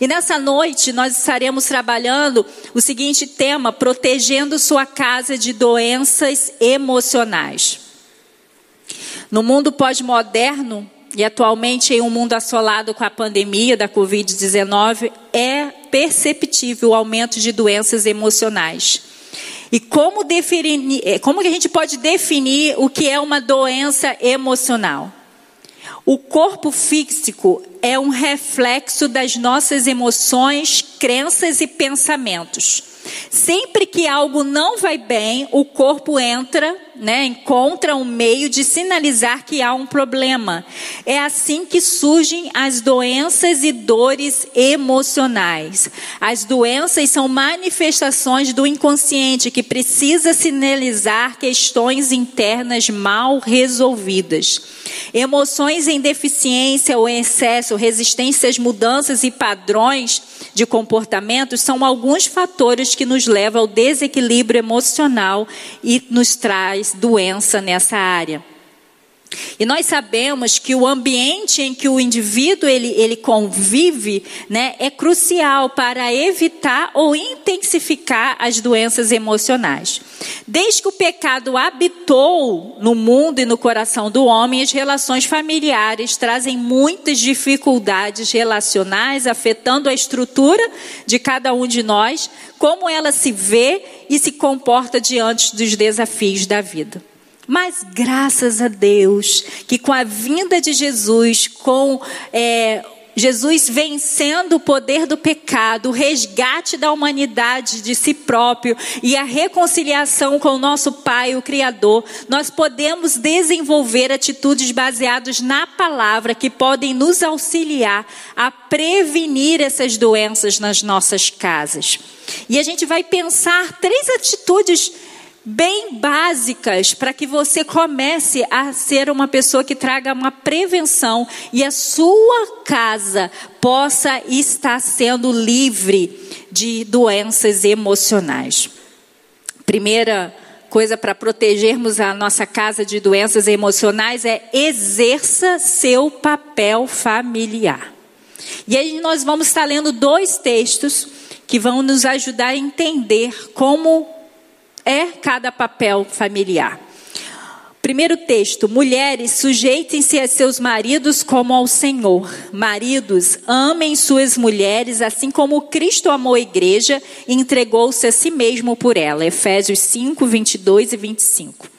E nessa noite nós estaremos trabalhando o seguinte tema: protegendo sua casa de doenças emocionais. No mundo pós-moderno, e atualmente em um mundo assolado com a pandemia da Covid-19, é perceptível o aumento de doenças emocionais. E como, definir, é, como que a gente pode definir o que é uma doença emocional? O corpo físico é um reflexo das nossas emoções, crenças e pensamentos. Sempre que algo não vai bem, o corpo entra, né, encontra um meio de sinalizar que há um problema. É assim que surgem as doenças e dores emocionais. As doenças são manifestações do inconsciente que precisa sinalizar questões internas mal resolvidas. Emoções em deficiência ou em excesso, resistência às mudanças e padrões de comportamento são alguns fatores que nos levam ao desequilíbrio emocional e nos traz doença nessa área. E nós sabemos que o ambiente em que o indivíduo ele, ele convive né, é crucial para evitar ou intensificar as doenças emocionais. Desde que o pecado habitou no mundo e no coração do homem, as relações familiares trazem muitas dificuldades relacionais, afetando a estrutura de cada um de nós, como ela se vê e se comporta diante dos desafios da vida. Mas graças a Deus que com a vinda de Jesus, com é, Jesus vencendo o poder do pecado, o resgate da humanidade de si próprio e a reconciliação com o nosso Pai, o Criador, nós podemos desenvolver atitudes baseadas na palavra que podem nos auxiliar a prevenir essas doenças nas nossas casas. E a gente vai pensar três atitudes bem básicas para que você comece a ser uma pessoa que traga uma prevenção e a sua casa possa estar sendo livre de doenças emocionais. Primeira coisa para protegermos a nossa casa de doenças emocionais é exerça seu papel familiar. E aí nós vamos estar lendo dois textos que vão nos ajudar a entender como é cada papel familiar. Primeiro texto: mulheres, sujeitem-se a seus maridos como ao Senhor. Maridos, amem suas mulheres, assim como Cristo amou a igreja e entregou-se a si mesmo por ela. Efésios 5, 22 e 25.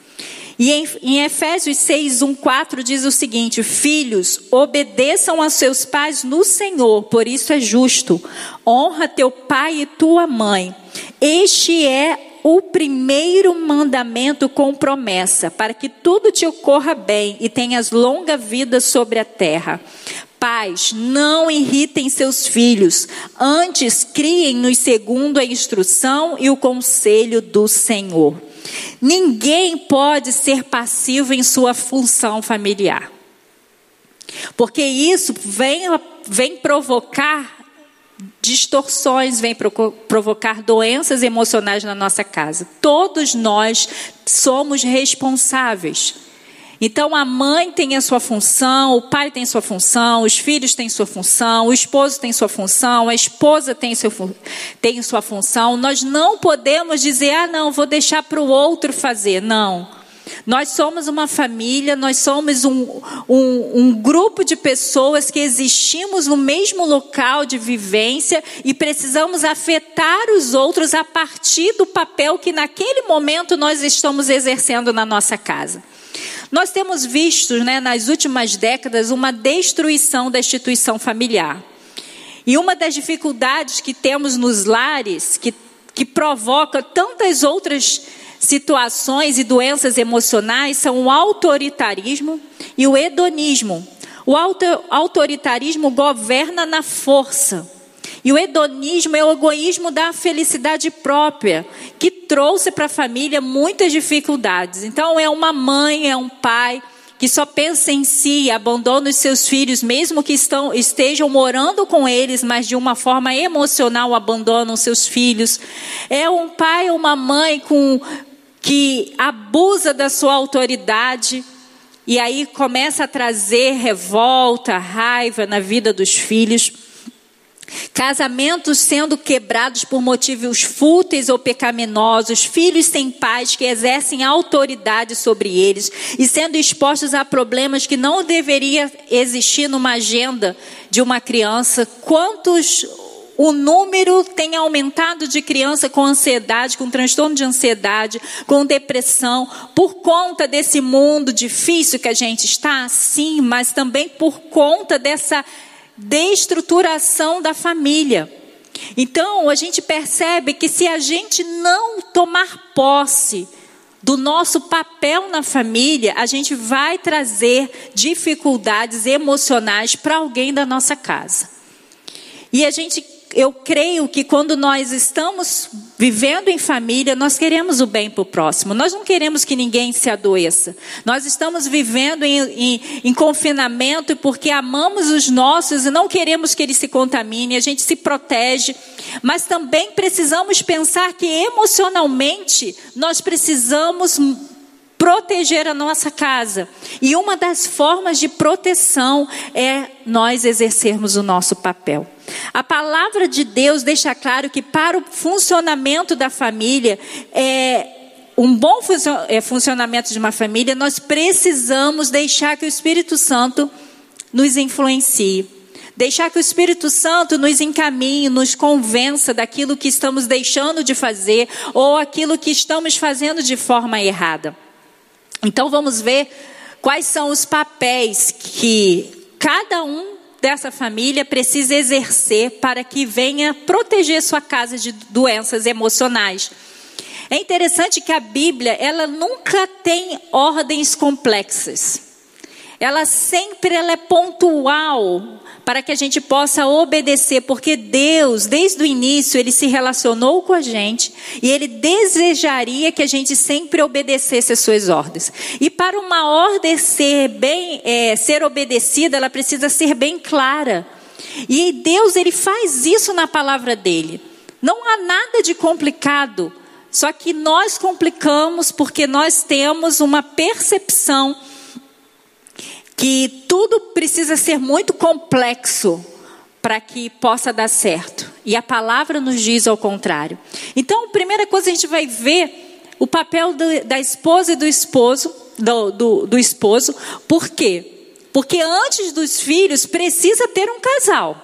E em, em Efésios 6, 1, 4 diz o seguinte: Filhos, obedeçam a seus pais no Senhor, por isso é justo. Honra teu pai e tua mãe. Este é o primeiro mandamento com promessa, para que tudo te ocorra bem e tenhas longa vida sobre a terra. Pais, não irritem seus filhos, antes criem-nos segundo a instrução e o conselho do Senhor. Ninguém pode ser passivo em sua função familiar, porque isso vem, vem provocar distorções, vem provocar doenças emocionais na nossa casa. Todos nós somos responsáveis. Então a mãe tem a sua função, o pai tem sua função, os filhos têm sua função, o esposo tem sua função, a esposa tem, tem sua função. Nós não podemos dizer, ah, não, vou deixar para o outro fazer. Não. Nós somos uma família, nós somos um, um, um, grupo de pessoas que existimos no mesmo local de vivência e precisamos afetar os outros a partir do papel que naquele momento nós estamos exercendo na nossa casa. Nós temos visto né, nas últimas décadas uma destruição da instituição familiar. E uma das dificuldades que temos nos lares, que, que provoca tantas outras situações e doenças emocionais são o autoritarismo e o hedonismo. O autoritarismo governa na força. E o hedonismo é o egoísmo da felicidade própria, que trouxe para a família muitas dificuldades. Então, é uma mãe, é um pai que só pensa em si e abandona os seus filhos, mesmo que estão, estejam morando com eles, mas de uma forma emocional abandonam seus filhos. É um pai ou uma mãe com que abusa da sua autoridade e aí começa a trazer revolta, raiva na vida dos filhos. Casamentos sendo quebrados por motivos fúteis ou pecaminosos, filhos sem pais que exercem autoridade sobre eles e sendo expostos a problemas que não deveria existir numa agenda de uma criança. Quantos o número tem aumentado de criança com ansiedade, com transtorno de ansiedade, com depressão, por conta desse mundo difícil que a gente está, sim, mas também por conta dessa destruturação da família. Então, a gente percebe que se a gente não tomar posse do nosso papel na família, a gente vai trazer dificuldades emocionais para alguém da nossa casa. E a gente eu creio que quando nós estamos vivendo em família, nós queremos o bem para o próximo. Nós não queremos que ninguém se adoeça. Nós estamos vivendo em, em, em confinamento porque amamos os nossos e não queremos que eles se contaminem. A gente se protege. Mas também precisamos pensar que emocionalmente nós precisamos proteger a nossa casa. E uma das formas de proteção é nós exercermos o nosso papel. A palavra de Deus deixa claro que para o funcionamento da família, é, um bom é, funcionamento de uma família, nós precisamos deixar que o Espírito Santo nos influencie. Deixar que o Espírito Santo nos encaminhe, nos convença daquilo que estamos deixando de fazer ou aquilo que estamos fazendo de forma errada. Então vamos ver quais são os papéis que cada um dessa família precisa exercer para que venha proteger sua casa de doenças emocionais. É interessante que a Bíblia, ela nunca tem ordens complexas. Ela sempre ela é pontual para que a gente possa obedecer, porque Deus, desde o início, ele se relacionou com a gente e ele desejaria que a gente sempre obedecesse as suas ordens. E para uma ordem ser bem, é, ser obedecida, ela precisa ser bem clara. E Deus, ele faz isso na palavra dele. Não há nada de complicado, só que nós complicamos porque nós temos uma percepção que tudo precisa ser muito complexo para que possa dar certo. E a palavra nos diz ao contrário. Então, a primeira coisa a gente vai ver o papel do, da esposa e do esposo, do, do, do esposo. Por quê? Porque antes dos filhos precisa ter um casal.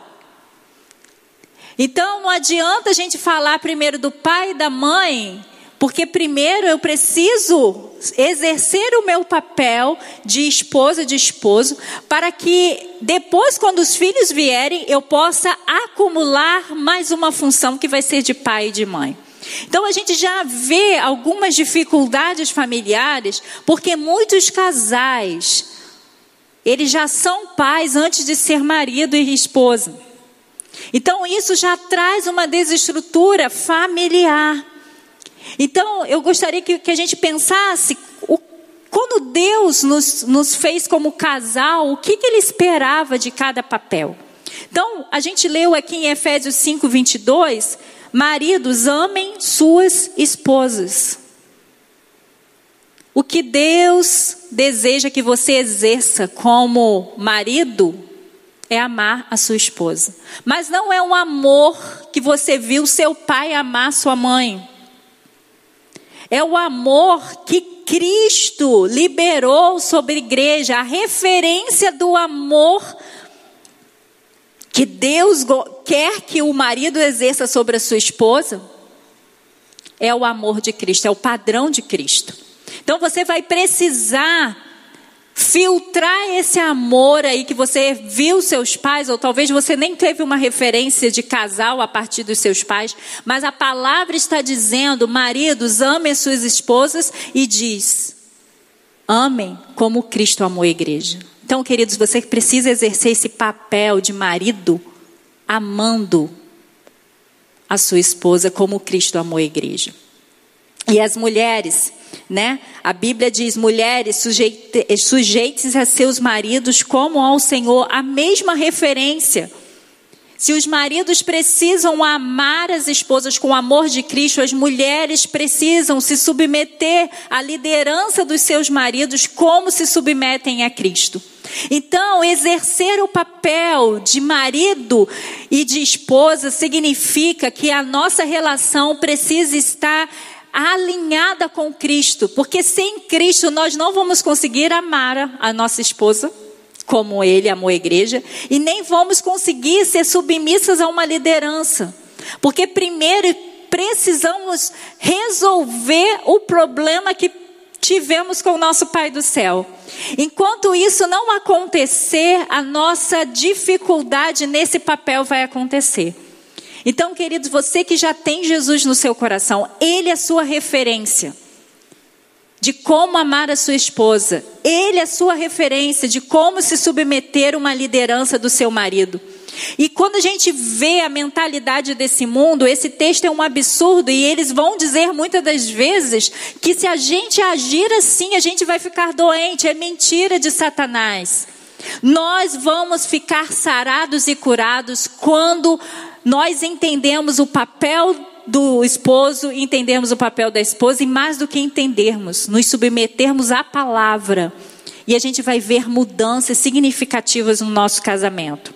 Então não adianta a gente falar primeiro do pai e da mãe porque primeiro eu preciso exercer o meu papel de esposa, de esposo, para que depois, quando os filhos vierem, eu possa acumular mais uma função que vai ser de pai e de mãe. Então a gente já vê algumas dificuldades familiares, porque muitos casais, eles já são pais antes de ser marido e esposa. Então isso já traz uma desestrutura familiar. Então, eu gostaria que, que a gente pensasse, o, quando Deus nos, nos, fez como casal, o que, que Ele esperava de cada papel? Então, a gente leu aqui em Efésios 5, 22, maridos, amem suas esposas. O que Deus deseja que você exerça como marido é amar a sua esposa. Mas não é um amor que você viu seu pai amar sua mãe. É o amor que Cristo liberou sobre a igreja, a referência do amor que Deus quer que o marido exerça sobre a sua esposa. É o amor de Cristo, é o padrão de Cristo. Então você vai precisar filtrar esse amor aí que você viu seus pais, ou talvez você nem teve uma referência de casal a partir dos seus pais, mas a palavra está dizendo: maridos, amem suas esposas e diz: amem como Cristo amou a igreja. Então, queridos, você precisa exercer esse papel de marido amando a sua esposa como Cristo amou a igreja. E as mulheres, né? A Bíblia diz: mulheres, sujeitem-se a seus maridos como ao Senhor, a mesma referência. Se os maridos precisam amar as esposas com o amor de Cristo, as mulheres precisam se submeter à liderança dos seus maridos como se submetem a Cristo. Então, exercer o papel de marido e de esposa significa que a nossa relação precisa estar alinhada com Cristo, porque sem Cristo nós não vamos conseguir amar a nossa esposa como ele amou a igreja, e nem vamos conseguir ser submissas a uma liderança. Porque primeiro precisamos resolver o problema que tivemos com o nosso Pai do céu. Enquanto isso não acontecer, a nossa dificuldade nesse papel vai acontecer. Então, queridos, você que já tem Jesus no seu coração, Ele é sua referência de como amar a sua esposa. Ele é sua referência de como se submeter a uma liderança do seu marido. E quando a gente vê a mentalidade desse mundo, esse texto é um absurdo e eles vão dizer muitas das vezes que se a gente agir assim, a gente vai ficar doente. É mentira de Satanás. Nós vamos ficar sarados e curados quando nós entendemos o papel do esposo, entendermos o papel da esposa e mais do que entendermos, nos submetermos à palavra. E a gente vai ver mudanças significativas no nosso casamento.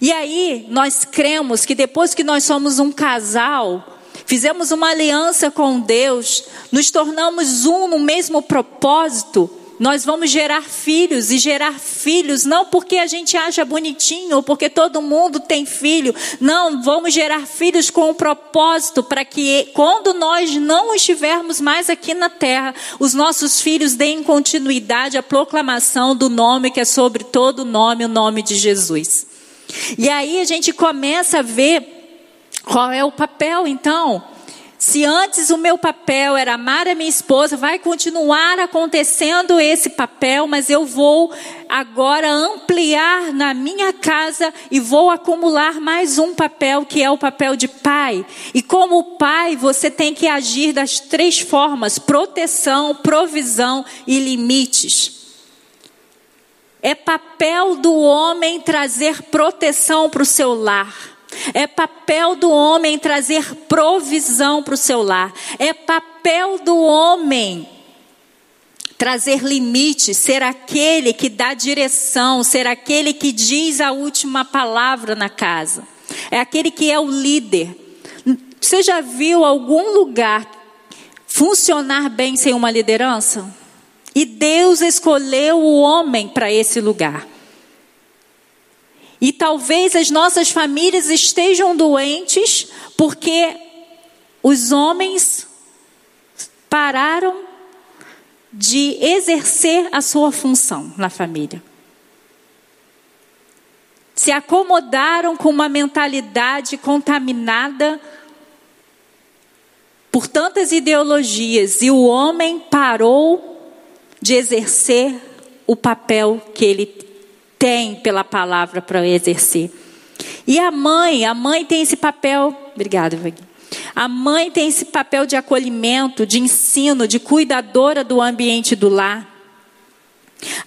E aí, nós cremos que depois que nós somos um casal, fizemos uma aliança com Deus, nos tornamos um no mesmo propósito, nós vamos gerar filhos e gerar filhos não porque a gente acha bonitinho ou porque todo mundo tem filho. Não, vamos gerar filhos com um propósito para que quando nós não estivermos mais aqui na terra, os nossos filhos deem continuidade à proclamação do nome que é sobre todo nome, o nome de Jesus. E aí a gente começa a ver qual é o papel então se antes o meu papel era amar a minha esposa, vai continuar acontecendo esse papel, mas eu vou agora ampliar na minha casa e vou acumular mais um papel que é o papel de pai. E como pai, você tem que agir das três formas: proteção, provisão e limites. É papel do homem trazer proteção para o seu lar. É papel do homem trazer provisão para o seu lar. É papel do homem trazer limite, ser aquele que dá direção, ser aquele que diz a última palavra na casa. É aquele que é o líder. Você já viu algum lugar funcionar bem sem uma liderança? E Deus escolheu o homem para esse lugar. E talvez as nossas famílias estejam doentes porque os homens pararam de exercer a sua função na família. Se acomodaram com uma mentalidade contaminada por tantas ideologias e o homem parou de exercer o papel que ele tem pela palavra para exercer. E a mãe, a mãe tem esse papel. Obrigada, Vagui. A mãe tem esse papel de acolhimento, de ensino, de cuidadora do ambiente do lar.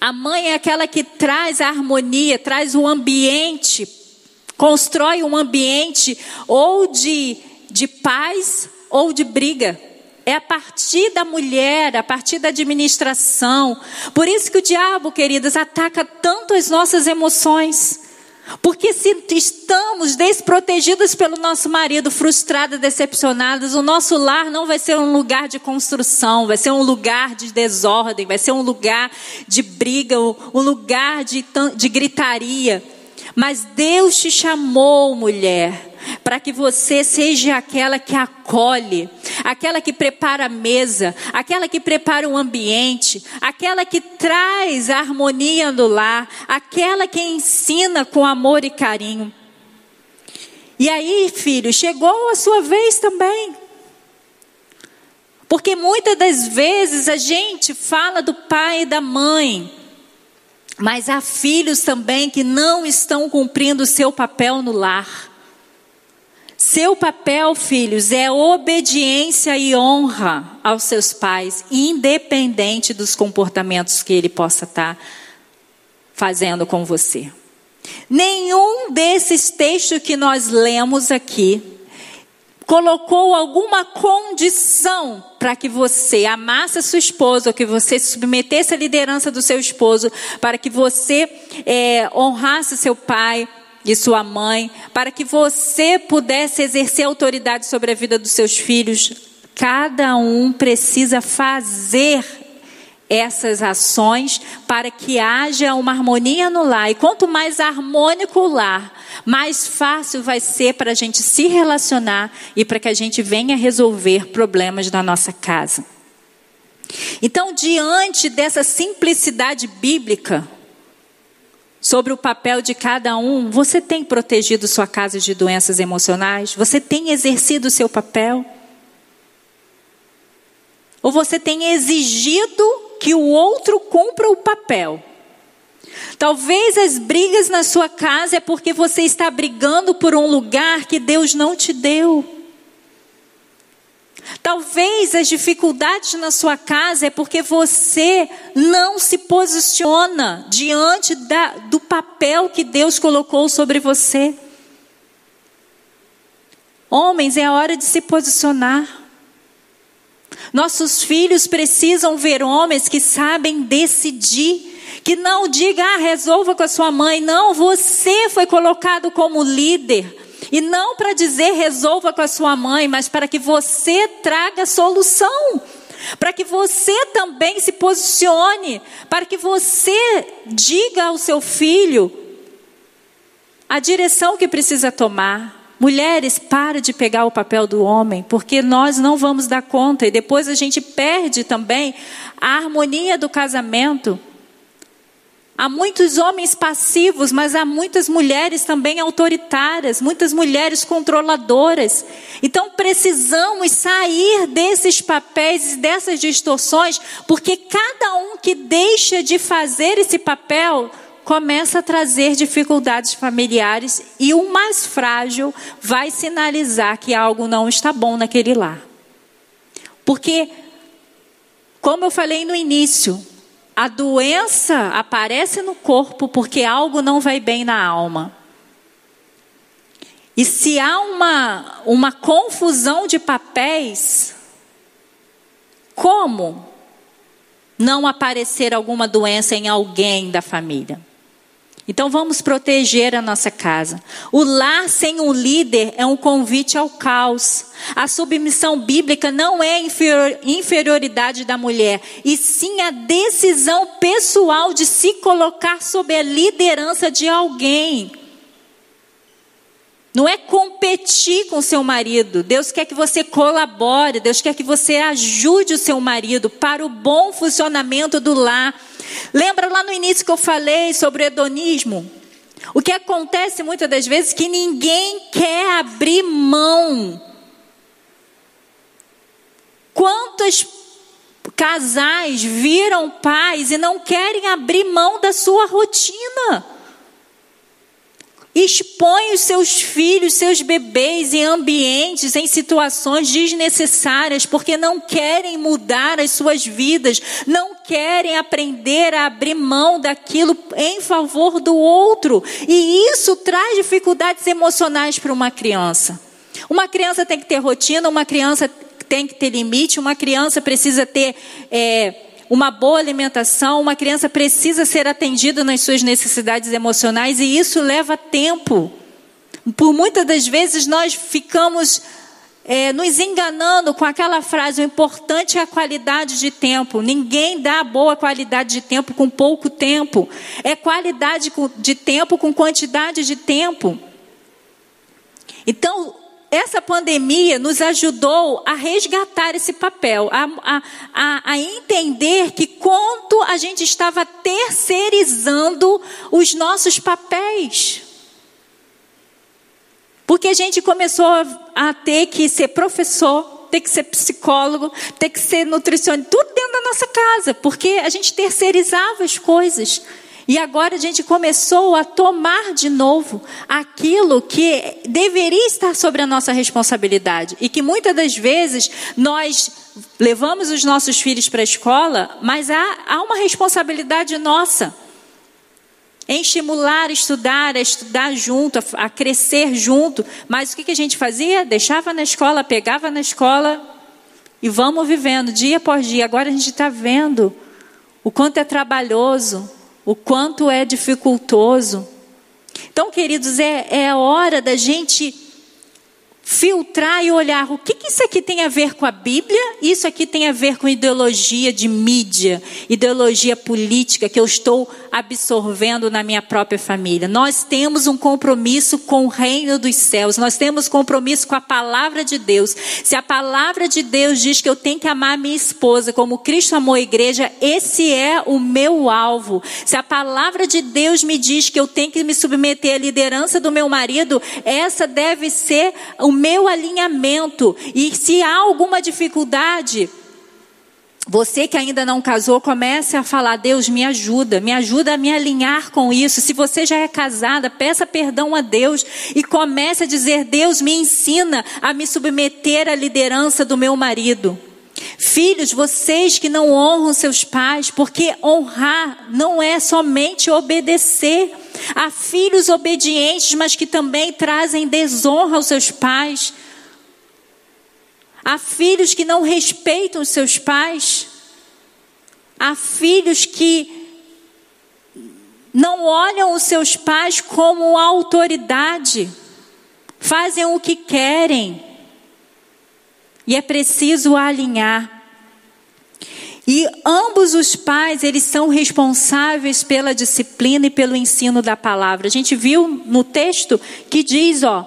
A mãe é aquela que traz a harmonia, traz o ambiente, constrói um ambiente ou de, de paz ou de briga. É a partir da mulher, a partir da administração. Por isso que o diabo, queridas, ataca tanto as nossas emoções. Porque se estamos desprotegidas pelo nosso marido, frustradas, decepcionadas, o nosso lar não vai ser um lugar de construção, vai ser um lugar de desordem, vai ser um lugar de briga, um lugar de, de gritaria. Mas Deus te chamou, mulher, para que você seja aquela que acolhe, aquela que prepara a mesa, aquela que prepara o ambiente, aquela que traz a harmonia do lar, aquela que ensina com amor e carinho. E aí, filho, chegou a sua vez também. Porque muitas das vezes a gente fala do pai e da mãe, mas há filhos também que não estão cumprindo o seu papel no lar. Seu papel, filhos, é obediência e honra aos seus pais, independente dos comportamentos que ele possa estar fazendo com você. Nenhum desses textos que nós lemos aqui colocou alguma condição para que você amasse esposa, ou que você submetesse a liderança do seu esposo, para que você é, honrasse seu pai e sua mãe, para que você pudesse exercer autoridade sobre a vida dos seus filhos. Cada um precisa fazer essas ações para que haja uma harmonia no lar. E quanto mais harmônico o lar, mais fácil vai ser para a gente se relacionar e para que a gente venha resolver problemas na nossa casa. Então, diante dessa simplicidade bíblica sobre o papel de cada um, você tem protegido sua casa de doenças emocionais? Você tem exercido o seu papel? Ou você tem exigido que o outro cumpra o papel? Talvez as brigas na sua casa é porque você está brigando por um lugar que Deus não te deu. Talvez as dificuldades na sua casa é porque você não se posiciona diante da, do papel que Deus colocou sobre você. Homens, é a hora de se posicionar. Nossos filhos precisam ver homens que sabem decidir que não diga, ah, resolva com a sua mãe. Não, você foi colocado como líder. E não para dizer resolva com a sua mãe, mas para que você traga solução. Para que você também se posicione. Para que você diga ao seu filho a direção que precisa tomar. Mulheres, para de pegar o papel do homem, porque nós não vamos dar conta e depois a gente perde também a harmonia do casamento. Há muitos homens passivos, mas há muitas mulheres também autoritárias, muitas mulheres controladoras. Então precisamos sair desses papéis e dessas distorções, porque cada um que deixa de fazer esse papel começa a trazer dificuldades familiares e o mais frágil vai sinalizar que algo não está bom naquele lar. Porque, como eu falei no início, a doença aparece no corpo porque algo não vai bem na alma. E se há uma, uma confusão de papéis, como não aparecer alguma doença em alguém da família? Então vamos proteger a nossa casa. O lar sem um líder é um convite ao caos. A submissão bíblica não é inferioridade da mulher, e sim a decisão pessoal de se colocar sob a liderança de alguém. Não é competir com seu marido. Deus quer que você colabore, Deus quer que você ajude o seu marido para o bom funcionamento do lar. Lembra lá no início que eu falei sobre o hedonismo? O que acontece muitas das vezes é que ninguém quer abrir mão. Quantos casais viram pais e não querem abrir mão da sua rotina? expõe os seus filhos, seus bebês em ambientes, em situações desnecessárias, porque não querem mudar as suas vidas, não querem aprender a abrir mão daquilo em favor do outro. E isso traz dificuldades emocionais para uma criança. Uma criança tem que ter rotina, uma criança tem que ter limite, uma criança precisa ter. É, uma boa alimentação, uma criança precisa ser atendida nas suas necessidades emocionais e isso leva tempo. Por muitas das vezes nós ficamos é, nos enganando com aquela frase: o importante é a qualidade de tempo. Ninguém dá boa qualidade de tempo com pouco tempo. É qualidade de tempo com quantidade de tempo. Então, essa pandemia nos ajudou a resgatar esse papel, a, a, a, entender que quanto a gente estava terceirizando os nossos papéis. Porque a gente começou a, ter que ser professor, ter que ser psicólogo, ter que ser nutricionista, tudo dentro da nossa casa, porque a gente terceirizava as coisas. E agora a gente começou a tomar de novo aquilo que deveria estar sobre a nossa responsabilidade. E que muitas das vezes nós levamos os nossos filhos para a escola, mas há, há uma responsabilidade nossa. Em estimular estudar, a estudar junto, a, a crescer junto. Mas o que, que a gente fazia? Deixava na escola, pegava na escola e vamos vivendo dia após dia. Agora a gente está vendo o quanto é trabalhoso, o quanto é dificultoso. Então, queridos, é, é hora da gente filtrar e olhar o que, que isso aqui tem a ver com a Bíblia, isso aqui tem a ver com ideologia de mídia, ideologia política que eu estou absorvendo na minha própria família. Nós temos um compromisso com o reino dos céus, nós temos compromisso com a palavra de Deus. Se a palavra de Deus diz que eu tenho que amar minha esposa como Cristo amou a igreja, esse é o meu alvo. Se a palavra de Deus me diz que eu tenho que me submeter à liderança do meu marido, essa deve ser o meu alinhamento. E se há alguma dificuldade, você que ainda não casou, comece a falar: Deus, me ajuda, me ajuda a me alinhar com isso. Se você já é casada, peça perdão a Deus e comece a dizer: Deus, me ensina a me submeter à liderança do meu marido. Filhos, vocês que não honram seus pais, porque honrar não é somente obedecer. Há filhos obedientes, mas que também trazem desonra aos seus pais. Há filhos que não respeitam os seus pais. Há filhos que não olham os seus pais como autoridade, fazem o que querem. E é preciso alinhar. E ambos os pais, eles são responsáveis pela disciplina e pelo ensino da palavra. A gente viu no texto que diz, ó,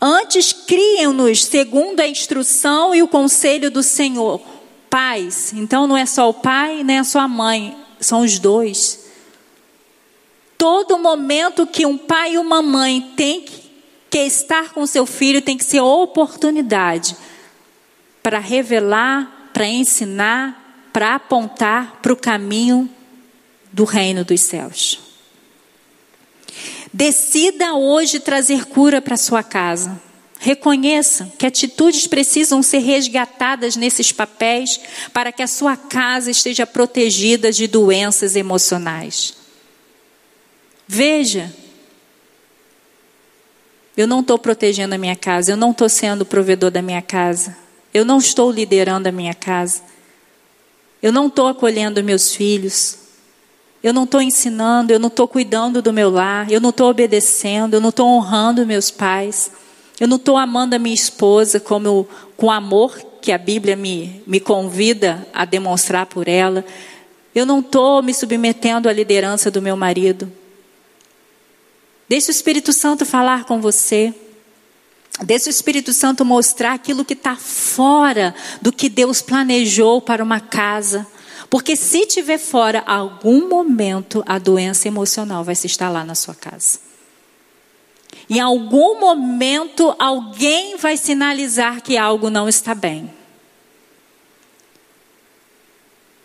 antes criam-nos segundo a instrução e o conselho do Senhor. Pais, então não é só o pai, nem é só a mãe, são os dois. Todo momento que um pai e uma mãe têm que, que estar com seu filho tem que ser oportunidade para revelar, para ensinar, para apontar para o caminho do reino dos céus. Decida hoje trazer cura para sua casa. Reconheça que atitudes precisam ser resgatadas nesses papéis para que a sua casa esteja protegida de doenças emocionais. Veja, eu não estou protegendo a minha casa, eu não estou sendo provedor da minha casa, eu não estou liderando a minha casa. Eu não estou acolhendo meus filhos. Eu não estou ensinando, eu não estou cuidando do meu lar, eu não estou obedecendo, eu não estou honrando meus pais, eu não estou amando a minha esposa como com amor que a Bíblia me, me convida a demonstrar por ela. Eu não estou me submetendo à liderança do meu marido. Deixe o Espírito Santo falar com você. Deixe o Espírito Santo mostrar aquilo que está fora do que Deus planejou para uma casa. Porque se tiver fora, algum momento a doença emocional vai se instalar na sua casa. Em algum momento alguém vai sinalizar que algo não está bem.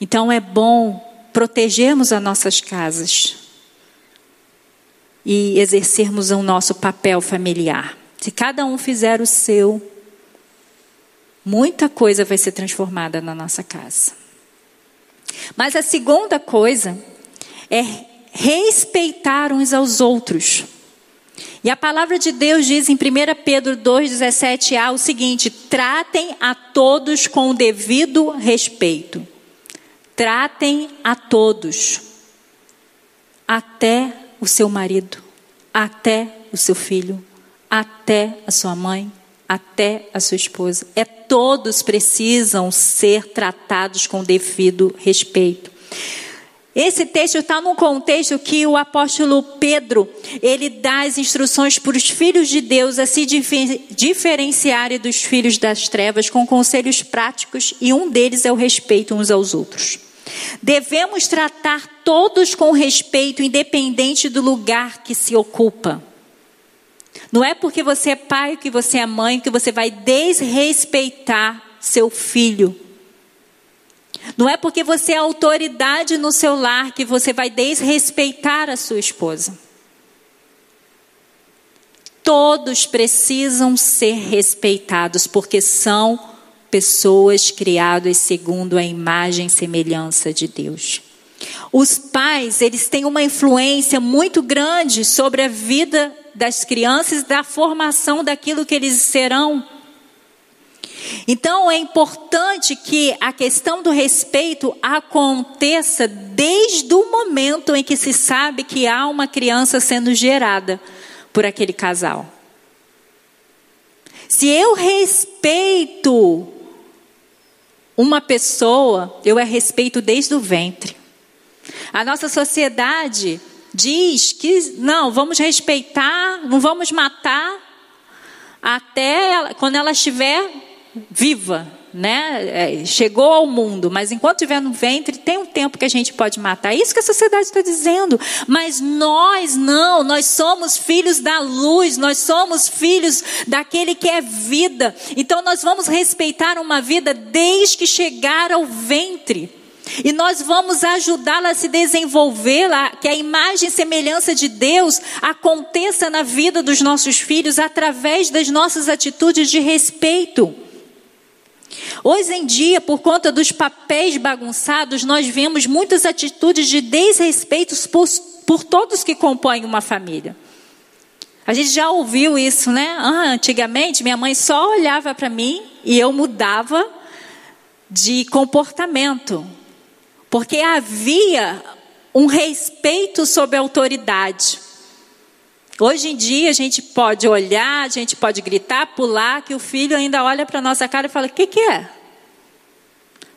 Então é bom protegermos as nossas casas e exercermos o nosso papel familiar. Se cada um fizer o seu, muita coisa vai ser transformada na nossa casa. Mas a segunda coisa é respeitar uns aos outros. E a palavra de Deus diz em 1 Pedro 2,17a o seguinte: tratem a todos com o devido respeito. Tratem a todos, até o seu marido, até o seu filho, até a sua mãe, até a sua esposa. É todos precisam ser tratados com devido respeito. Esse texto está num contexto que o apóstolo Pedro, ele dá as instruções para os filhos de Deus a se diferenciarem dos filhos das trevas com conselhos práticos e um deles é o respeito uns aos outros. Devemos tratar todos com respeito, independente do lugar que se ocupa. Não é porque você é pai, que você é mãe, que você vai desrespeitar seu filho. Não é porque você é autoridade no seu lar que você vai desrespeitar a sua esposa. Todos precisam ser respeitados, porque são pessoas criadas segundo a imagem e semelhança de Deus. Os pais, eles têm uma influência muito grande sobre a vida das crianças, da formação daquilo que eles serão. Então é importante que a questão do respeito aconteça desde o momento em que se sabe que há uma criança sendo gerada por aquele casal. Se eu respeito uma pessoa, eu a respeito desde o ventre. A nossa sociedade diz que não, vamos respeitar, não vamos matar até ela, quando ela estiver viva, né? É, chegou ao mundo, mas enquanto estiver no ventre, tem um tempo que a gente pode matar. É isso que a sociedade está dizendo. Mas nós não, nós somos filhos da luz, nós somos filhos daquele que é vida. Então nós vamos respeitar uma vida desde que chegar ao ventre. E nós vamos ajudá-la a se desenvolver, que a imagem e semelhança de Deus aconteça na vida dos nossos filhos através das nossas atitudes de respeito. Hoje em dia, por conta dos papéis bagunçados, nós vemos muitas atitudes de desrespeito por, por todos que compõem uma família. A gente já ouviu isso, né? Ah, antigamente, minha mãe só olhava para mim e eu mudava de comportamento. Porque havia um respeito sobre a autoridade. Hoje em dia a gente pode olhar, a gente pode gritar, pular, que o filho ainda olha para a nossa cara e fala: o que, que é?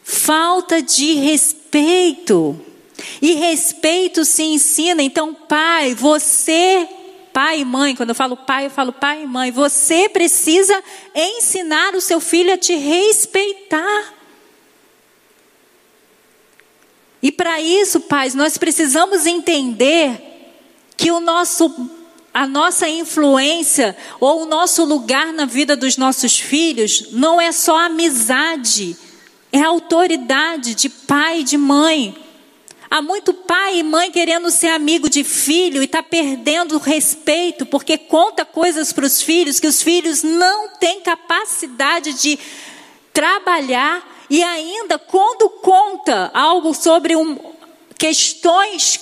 Falta de respeito. E respeito se ensina. Então, pai, você, pai e mãe, quando eu falo pai, eu falo pai e mãe, você precisa ensinar o seu filho a te respeitar. E para isso, pais, nós precisamos entender que o nosso a nossa influência ou o nosso lugar na vida dos nossos filhos não é só amizade, é autoridade de pai e de mãe. Há muito pai e mãe querendo ser amigo de filho e está perdendo o respeito porque conta coisas para os filhos que os filhos não têm capacidade de trabalhar e ainda, quando conta algo sobre um, questões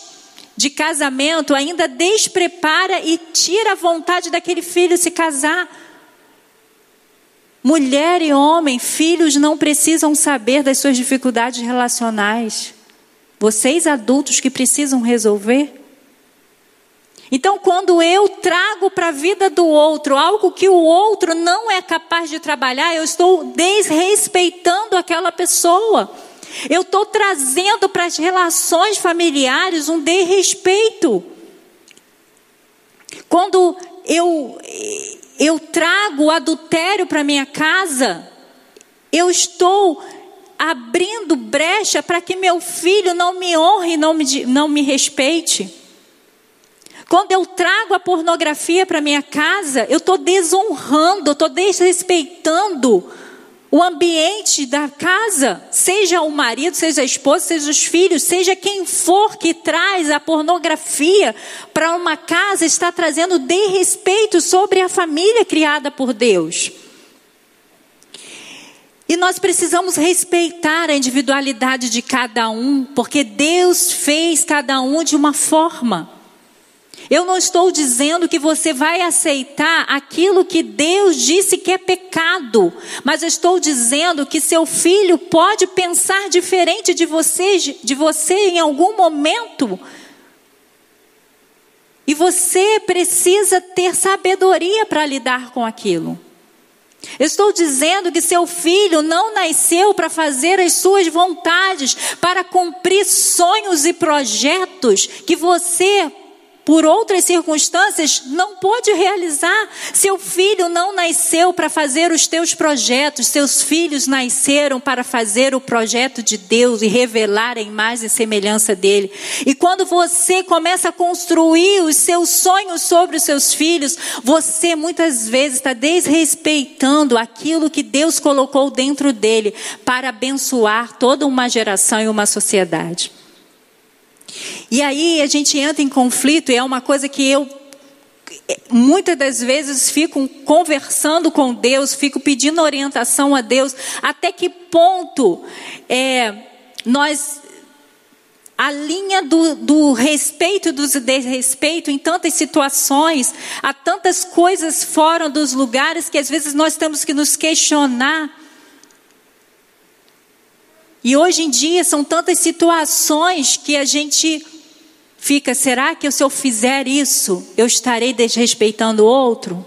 de casamento, ainda desprepara e tira a vontade daquele filho se casar. Mulher e homem, filhos não precisam saber das suas dificuldades relacionais. Vocês adultos que precisam resolver. Então, quando eu trago para a vida do outro algo que o outro não é capaz de trabalhar, eu estou desrespeitando aquela pessoa. Eu estou trazendo para as relações familiares um desrespeito. Quando eu, eu trago adultério para minha casa, eu estou abrindo brecha para que meu filho não me honre, não me, não me respeite. Quando eu trago a pornografia para minha casa, eu estou desonrando, estou desrespeitando o ambiente da casa, seja o marido, seja a esposa, seja os filhos, seja quem for que traz a pornografia para uma casa, está trazendo desrespeito sobre a família criada por Deus. E nós precisamos respeitar a individualidade de cada um, porque Deus fez cada um de uma forma. Eu não estou dizendo que você vai aceitar aquilo que Deus disse que é pecado, mas estou dizendo que seu filho pode pensar diferente de você, de você em algum momento. E você precisa ter sabedoria para lidar com aquilo. Eu estou dizendo que seu filho não nasceu para fazer as suas vontades, para cumprir sonhos e projetos que você por outras circunstâncias, não pôde realizar. Seu filho não nasceu para fazer os teus projetos, seus filhos nasceram para fazer o projeto de Deus e revelar a imagem e semelhança dele. E quando você começa a construir os seus sonhos sobre os seus filhos, você muitas vezes está desrespeitando aquilo que Deus colocou dentro dele para abençoar toda uma geração e uma sociedade. E aí a gente entra em conflito e é uma coisa que eu muitas das vezes fico conversando com Deus, fico pedindo orientação a Deus, até que ponto é, nós a linha do, do respeito e do desrespeito em tantas situações, há tantas coisas fora dos lugares que às vezes nós temos que nos questionar. E hoje em dia são tantas situações que a gente fica: será que se eu fizer isso, eu estarei desrespeitando o outro?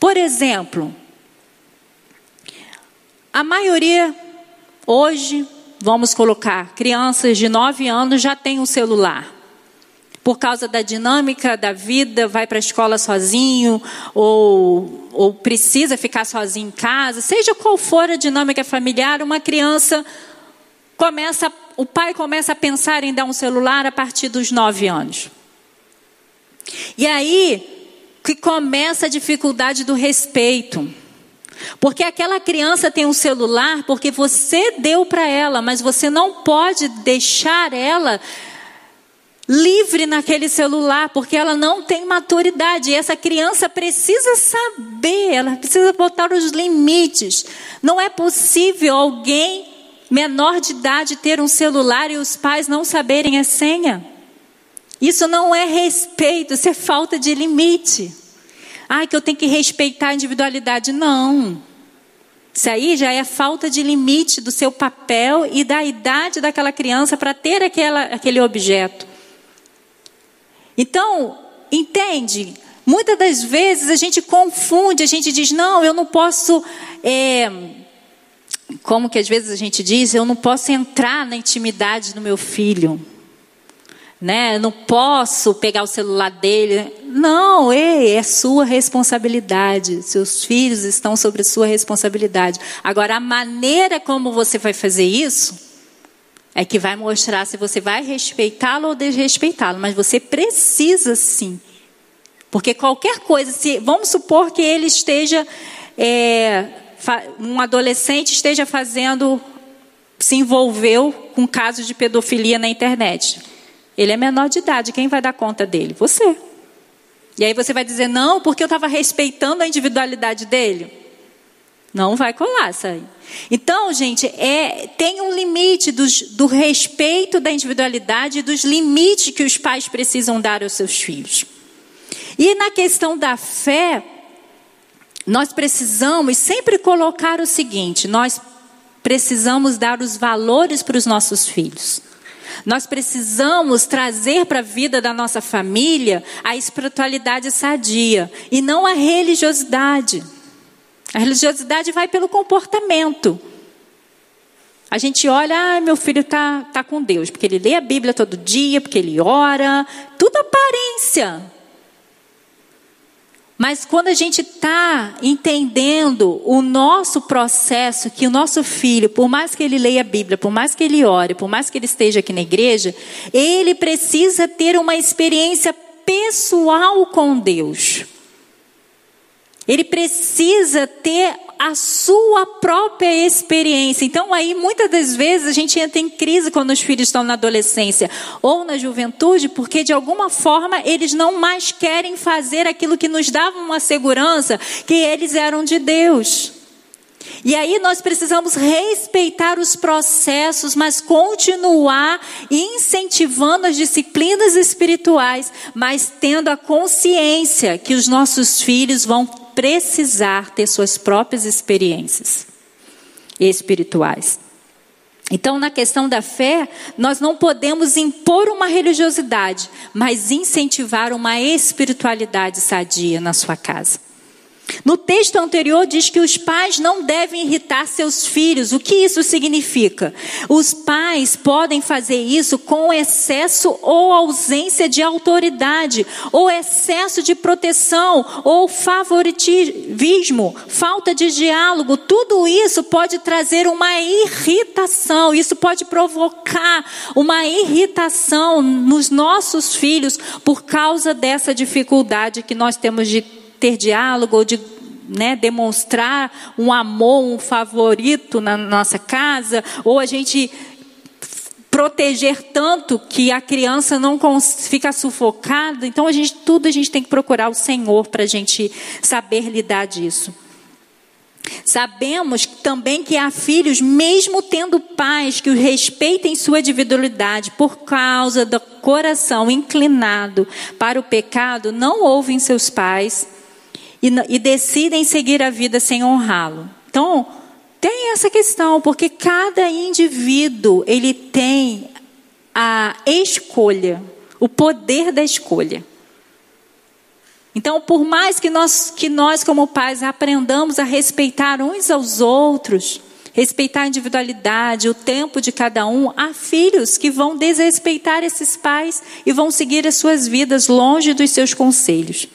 Por exemplo, a maioria hoje vamos colocar, crianças de 9 anos já têm um celular. Por causa da dinâmica da vida, vai para a escola sozinho, ou, ou precisa ficar sozinho em casa, seja qual for a dinâmica familiar, uma criança começa, o pai começa a pensar em dar um celular a partir dos 9 anos. E aí que começa a dificuldade do respeito. Porque aquela criança tem um celular porque você deu para ela, mas você não pode deixar ela livre naquele celular, porque ela não tem maturidade. E essa criança precisa saber, ela precisa botar os limites. Não é possível alguém menor de idade ter um celular e os pais não saberem a senha. Isso não é respeito, isso é falta de limite. Ai, que eu tenho que respeitar a individualidade. Não. Isso aí já é falta de limite do seu papel e da idade daquela criança para ter aquela, aquele objeto. Então, entende? Muitas das vezes a gente confunde, a gente diz, não, eu não posso. É, como que às vezes a gente diz, eu não posso entrar na intimidade do meu filho né? Não posso pegar o celular dele. Não, ei, é sua responsabilidade. Seus filhos estão sobre sua responsabilidade. Agora, a maneira como você vai fazer isso é que vai mostrar se você vai respeitá-lo ou desrespeitá-lo. Mas você precisa sim. Porque qualquer coisa, se vamos supor que ele esteja, é, um adolescente esteja fazendo, se envolveu com casos de pedofilia na internet. Ele é menor de idade, quem vai dar conta dele? Você. E aí você vai dizer, não, porque eu estava respeitando a individualidade dele. Não vai colar aí. Então, gente, é, tem um limite dos, do respeito da individualidade e dos limites que os pais precisam dar aos seus filhos. E na questão da fé, nós precisamos sempre colocar o seguinte: nós precisamos dar os valores para os nossos filhos. Nós precisamos trazer para a vida da nossa família a espiritualidade sadia e não a religiosidade. A religiosidade vai pelo comportamento. A gente olha, ah, meu filho está tá com Deus, porque ele lê a Bíblia todo dia, porque ele ora, tudo aparência. Mas quando a gente está entendendo o nosso processo, que o nosso filho, por mais que ele leia a Bíblia, por mais que ele ore, por mais que ele esteja aqui na igreja, ele precisa ter uma experiência pessoal com Deus. Ele precisa ter a sua própria experiência. Então, aí, muitas das vezes, a gente entra em crise quando os filhos estão na adolescência ou na juventude, porque de alguma forma eles não mais querem fazer aquilo que nos dava uma segurança, que eles eram de Deus. E aí nós precisamos respeitar os processos, mas continuar incentivando as disciplinas espirituais, mas tendo a consciência que os nossos filhos vão precisar ter suas próprias experiências espirituais. Então, na questão da fé, nós não podemos impor uma religiosidade, mas incentivar uma espiritualidade sadia na sua casa. No texto anterior diz que os pais não devem irritar seus filhos. O que isso significa? Os pais podem fazer isso com excesso ou ausência de autoridade, ou excesso de proteção, ou favoritismo, falta de diálogo. Tudo isso pode trazer uma irritação. Isso pode provocar uma irritação nos nossos filhos por causa dessa dificuldade que nós temos de ter diálogo ou de né, demonstrar um amor, um favorito na nossa casa, ou a gente proteger tanto que a criança não fica sufocada. Então a gente tudo a gente tem que procurar o Senhor para a gente saber lidar disso. Sabemos também que há filhos, mesmo tendo pais que os respeitem sua individualidade, por causa do coração inclinado para o pecado, não ouvem seus pais e, e decidem seguir a vida sem honrá-lo. Então, tem essa questão, porque cada indivíduo ele tem a escolha, o poder da escolha. Então, por mais que nós, que nós como pais aprendamos a respeitar uns aos outros, respeitar a individualidade, o tempo de cada um, há filhos que vão desrespeitar esses pais e vão seguir as suas vidas longe dos seus conselhos.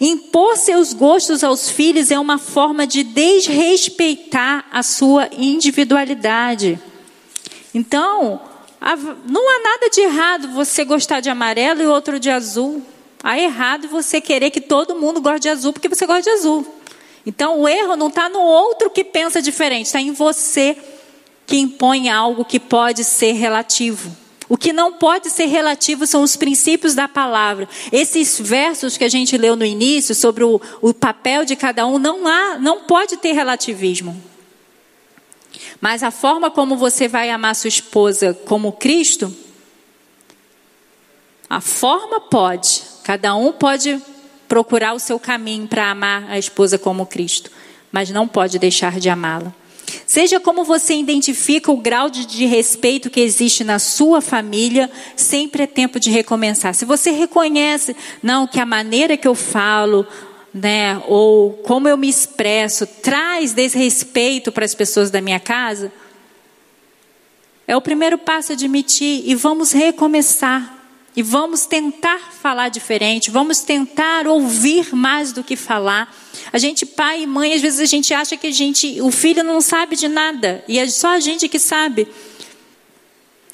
Impor seus gostos aos filhos é uma forma de desrespeitar a sua individualidade. Então, não há nada de errado você gostar de amarelo e outro de azul. Há errado você querer que todo mundo goste de azul porque você gosta de azul. Então o erro não está no outro que pensa diferente, está em você que impõe algo que pode ser relativo. O que não pode ser relativo são os princípios da palavra. Esses versos que a gente leu no início sobre o, o papel de cada um, não há, não pode ter relativismo. Mas a forma como você vai amar sua esposa como Cristo, a forma pode, Cada um pode procurar o seu caminho para amar a esposa como Cristo, mas não pode deixar de amá-la. Seja como você identifica o grau de, de, respeito que existe na sua família, sempre é tempo de recomeçar. Se você reconhece, não, que a maneira que eu falo, né, ou como eu me expresso, traz desrespeito para as pessoas da minha casa, é o primeiro passo admitir e vamos recomeçar. E vamos tentar falar diferente, vamos tentar ouvir mais do que falar. A gente, pai e mãe, às vezes a gente acha que a gente, o filho não sabe de nada, e é só a gente que sabe.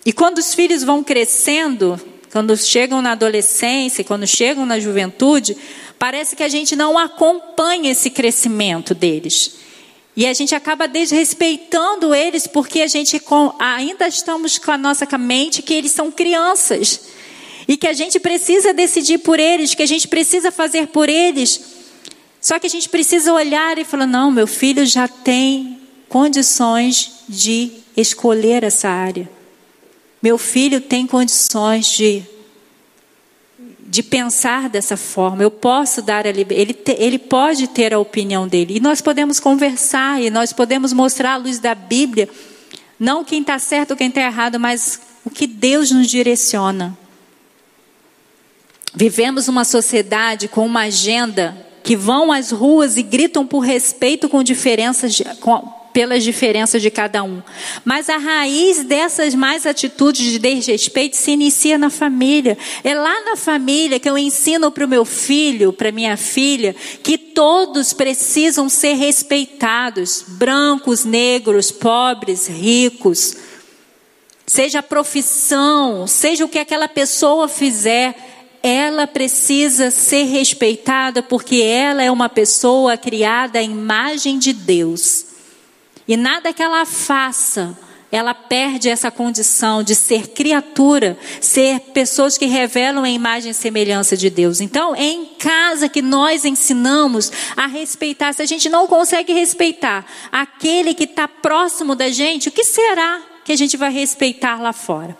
E quando os filhos vão crescendo, quando chegam na adolescência, quando chegam na juventude, parece que a gente não acompanha esse crescimento deles. E a gente acaba desrespeitando eles porque a gente ainda estamos com a nossa mente que eles são crianças e que a gente precisa decidir por eles, que a gente precisa fazer por eles. Só que a gente precisa olhar e falar: não, meu filho já tem condições de escolher essa área. Meu filho tem condições de, de pensar dessa forma. Eu posso dar a liberdade. Ele, ele pode ter a opinião dele. E nós podemos conversar e nós podemos mostrar à luz da Bíblia, não quem está certo ou quem está errado, mas o que Deus nos direciona. Vivemos uma sociedade com uma agenda que vão às ruas e gritam por respeito com diferenças de, com, pelas diferenças de cada um. Mas a raiz dessas mais atitudes de desrespeito se inicia na família. É lá na família que eu ensino para o meu filho, para minha filha, que todos precisam ser respeitados, brancos, negros, pobres, ricos. Seja a profissão, seja o que aquela pessoa fizer, ela precisa ser respeitada porque ela é uma pessoa criada à imagem de Deus. E nada que ela faça, ela perde essa condição de ser criatura, ser pessoas que revelam a imagem e semelhança de Deus. Então, é em casa que nós ensinamos a respeitar. Se a gente não consegue respeitar aquele que está próximo da gente, o que será que a gente vai respeitar lá fora?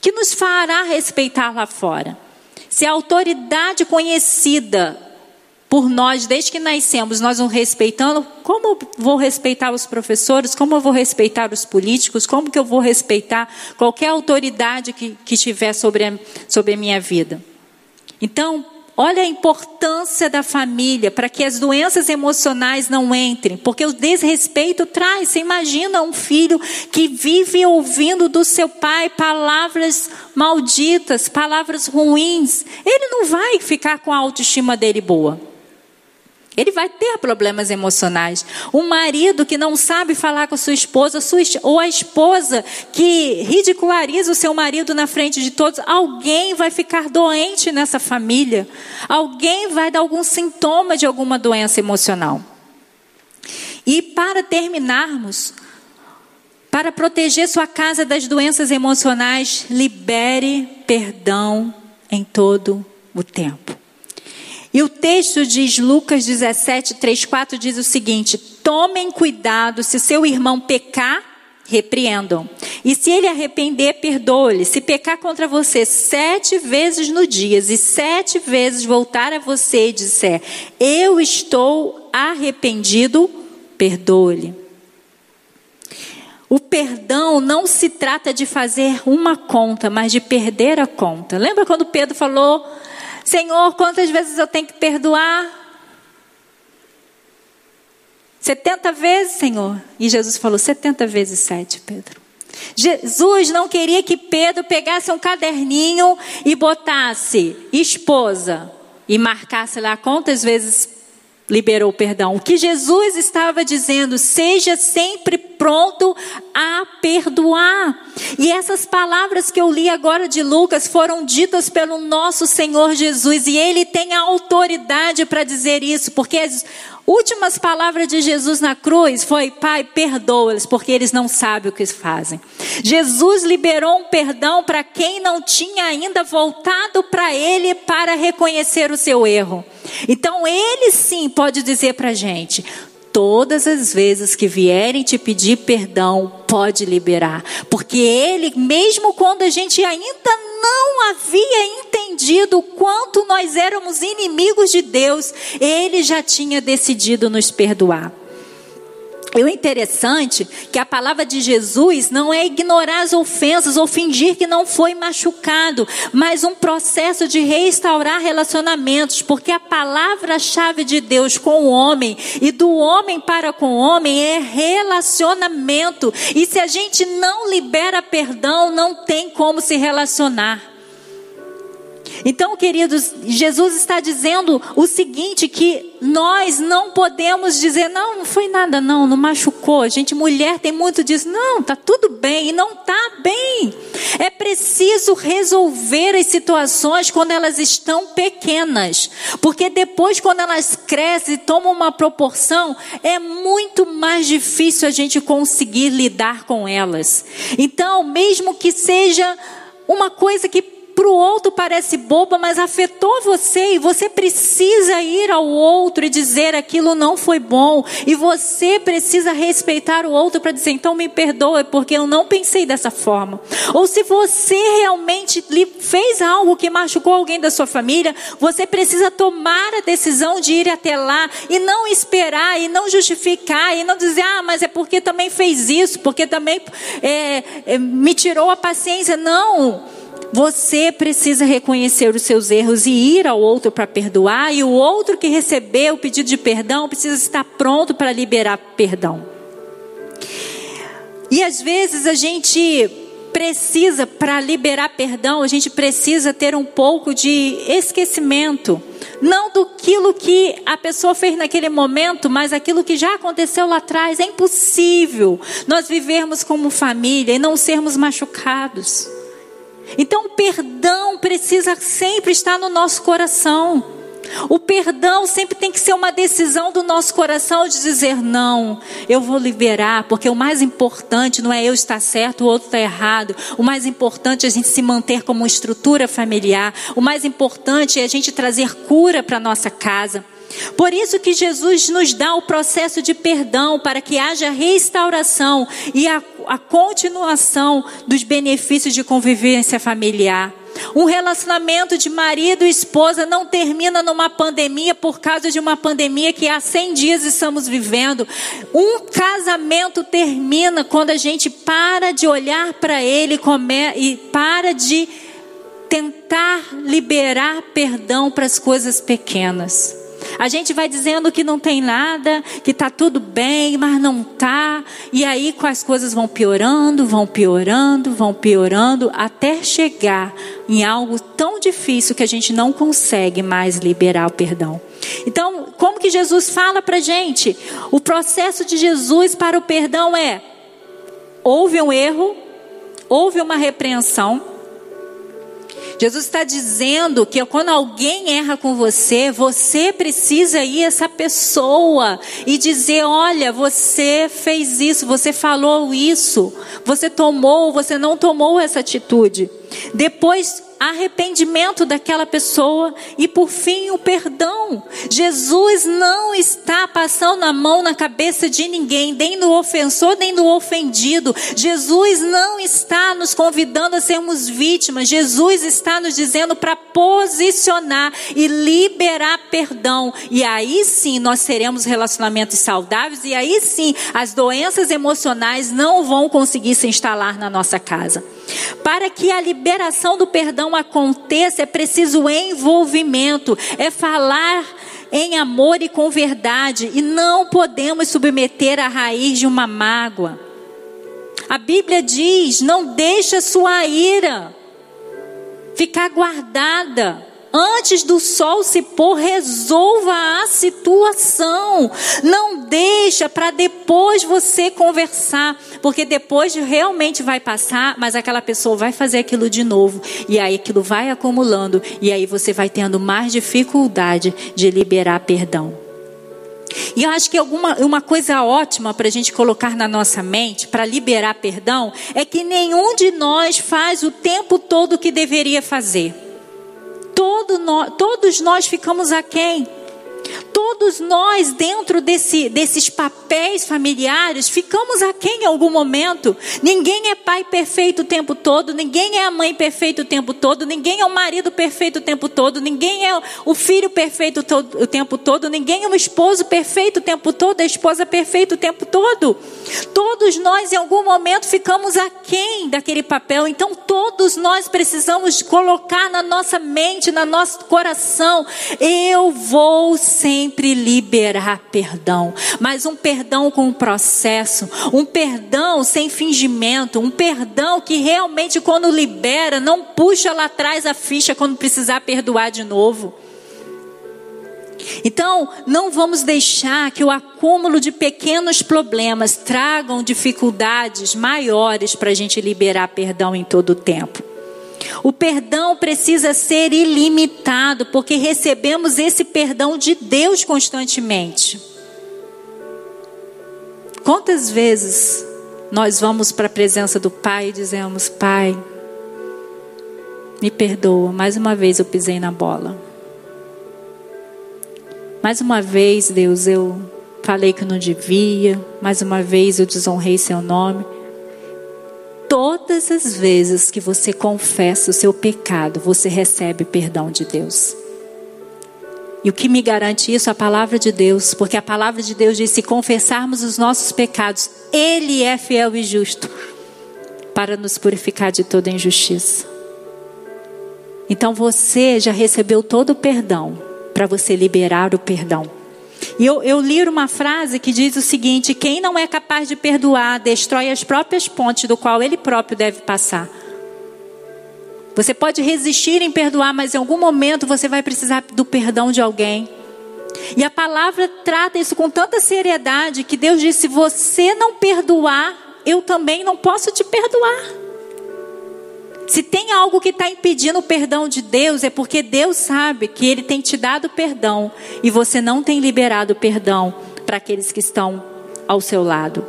Que nos fará respeitar lá fora? Se a autoridade conhecida por nós desde que nascemos, nós não respeitando, como vou respeitar os professores, como eu vou respeitar os políticos, como que eu vou respeitar qualquer autoridade que, que tiver sobre a, sobre a minha vida? Então, Olha a importância da família para que as doenças emocionais não entrem, porque o desrespeito traz. Você imagina um filho que vive ouvindo do seu pai palavras malditas, palavras ruins. Ele não vai ficar com a autoestima dele boa. Ele vai ter problemas emocionais. Um marido que não sabe falar com sua esposa, ou a esposa que ridiculariza o seu marido na frente de todos, alguém vai ficar doente nessa família. Alguém vai dar algum sintoma de alguma doença emocional. E para terminarmos, para proteger sua casa das doenças emocionais, libere perdão em todo o tempo. E o texto diz, Lucas 17, 3, 4, diz o seguinte: Tomem cuidado, se seu irmão pecar, repreendam. E se ele arrepender, perdoe-lhe. Se pecar contra você sete vezes no dia e sete vezes voltar a você e disser, eu estou arrependido, perdoe-lhe. O perdão não se trata de fazer uma conta, mas de perder a conta. Lembra quando Pedro falou, Senhor, quantas vezes eu tenho que perdoar? 70 vezes, Senhor. E Jesus falou: 70 vezes 7, Pedro. Jesus não queria que Pedro pegasse um caderninho e botasse esposa e marcasse lá quantas vezes liberou perdão. O que Jesus estava dizendo, seja sempre pronto a perdoar. E essas palavras que eu li agora de Lucas foram ditas pelo nosso Senhor Jesus e ele tem a autoridade para dizer isso, porque as últimas palavras de Jesus na cruz foi: Pai, perdoa-os, porque eles não sabem o que fazem. Jesus liberou um perdão para quem não tinha ainda voltado para ele para reconhecer o seu erro. Então ele sim pode dizer para a gente: todas as vezes que vierem te pedir perdão, pode liberar. Porque Ele, mesmo quando a gente ainda não havia entendido o quanto nós éramos inimigos de Deus, Ele já tinha decidido nos perdoar. E o interessante que a palavra de Jesus não é ignorar as ofensas ou fingir que não foi machucado, mas um processo de restaurar relacionamentos, porque a palavra-chave de Deus com o homem e do homem para com o homem é relacionamento. E se a gente não libera perdão, não tem como se relacionar. Então, queridos, Jesus está dizendo o seguinte: que nós não podemos dizer, não, não foi nada, não, não machucou. A gente, mulher, tem muito disso, não, tá tudo bem, e não tá bem. É preciso resolver as situações quando elas estão pequenas, porque depois, quando elas crescem e tomam uma proporção, é muito mais difícil a gente conseguir lidar com elas. Então, mesmo que seja uma coisa que para o outro parece boba, mas afetou você e você precisa ir ao outro e dizer aquilo não foi bom. E você precisa respeitar o outro para dizer, então me perdoe, porque eu não pensei dessa forma. Ou se você realmente fez algo que machucou alguém da sua família, você precisa tomar a decisão de ir até lá e não esperar e não justificar e não dizer, ah, mas é porque também fez isso, porque também é, é, me tirou a paciência. Não. Você precisa reconhecer os seus erros e ir ao outro para perdoar, e o outro que recebeu o pedido de perdão precisa estar pronto para liberar perdão. E às vezes a gente precisa, para liberar perdão, a gente precisa ter um pouco de esquecimento. Não do que a pessoa fez naquele momento, mas aquilo que já aconteceu lá atrás. É impossível nós vivermos como família e não sermos machucados. Então, o perdão precisa sempre estar no nosso coração. O perdão sempre tem que ser uma decisão do nosso coração de dizer: não, eu vou liberar, porque o mais importante não é eu estar certo, o outro está errado. O mais importante é a gente se manter como estrutura familiar. O mais importante é a gente trazer cura para nossa casa. Por isso que Jesus nos dá o processo de perdão para que haja restauração e a, a continuação dos benefícios de convivência familiar. Um relacionamento de marido e esposa não termina numa pandemia por causa de uma pandemia que há 100 dias estamos vivendo. Um casamento termina quando a gente para de olhar para ele e para de tentar liberar perdão para as coisas pequenas. A gente vai dizendo que não tem nada, que está tudo bem, mas não está. E aí as coisas vão piorando, vão piorando, vão piorando, até chegar em algo tão difícil que a gente não consegue mais liberar o perdão. Então, como que Jesus fala para gente? O processo de Jesus para o perdão é: houve um erro, houve uma repreensão Jesus está dizendo que quando alguém erra com você, você precisa ir essa pessoa e dizer: olha, você fez isso, você falou isso, você tomou, você não tomou essa atitude. Depois, arrependimento daquela pessoa e por fim o perdão. Jesus não está passando a mão na cabeça de ninguém, nem do ofensor, nem do ofendido. Jesus não está nos convidando a sermos vítimas. Jesus está nos dizendo para posicionar e liberar perdão. E aí sim nós teremos relacionamentos saudáveis e aí sim as doenças emocionais não vão conseguir se instalar na nossa casa. Para que a liberação do perdão aconteça, é preciso envolvimento, é falar em amor e com verdade, e não podemos submeter a raiz de uma mágoa. A Bíblia diz: não deixa sua ira ficar guardada. Antes do sol se pôr, resolva a situação. Não deixa para depois você conversar, porque depois realmente vai passar, mas aquela pessoa vai fazer aquilo de novo e aí aquilo vai acumulando e aí você vai tendo mais dificuldade de liberar perdão. E eu acho que alguma, uma coisa ótima para a gente colocar na nossa mente, para liberar perdão, é que nenhum de nós faz o tempo todo o que deveria fazer todo nós, todos nós ficamos aquém. Todos nós, dentro desse, desses papéis familiares, ficamos aquém em algum momento. Ninguém é pai perfeito o tempo todo, ninguém é a mãe perfeita o tempo todo, ninguém é o marido perfeito o tempo todo, ninguém é o filho perfeito o tempo todo, ninguém é o esposo perfeito o tempo todo, a esposa perfeita o tempo todo. Todos nós, em algum momento, ficamos aquém daquele papel. Então, todos nós precisamos colocar na nossa mente, no nosso coração: eu vou sempre liberar perdão, mas um perdão com processo, um perdão sem fingimento, um perdão que realmente, quando libera, não puxa lá atrás a ficha quando precisar perdoar de novo. Então, não vamos deixar que o acúmulo de pequenos problemas tragam dificuldades maiores para a gente liberar perdão em todo o tempo. O perdão precisa ser ilimitado, porque recebemos esse perdão de Deus constantemente. Quantas vezes nós vamos para a presença do Pai e dizemos: Pai, me perdoa, mais uma vez eu pisei na bola. Mais uma vez, Deus, eu falei que não devia, mais uma vez eu desonrei seu nome. Todas as vezes que você confessa o seu pecado, você recebe perdão de Deus. E o que me garante isso? A palavra de Deus, porque a palavra de Deus diz: se confessarmos os nossos pecados, Ele é fiel e justo para nos purificar de toda injustiça. Então você já recebeu todo o perdão para você liberar o perdão. E eu, eu li uma frase que diz o seguinte: quem não é capaz de perdoar, destrói as próprias pontes do qual ele próprio deve passar. Você pode resistir em perdoar, mas em algum momento você vai precisar do perdão de alguém. E a palavra trata isso com tanta seriedade que Deus disse: se você não perdoar, eu também não posso te perdoar. Se tem algo que está impedindo o perdão de Deus, é porque Deus sabe que Ele tem te dado perdão e você não tem liberado perdão para aqueles que estão ao seu lado.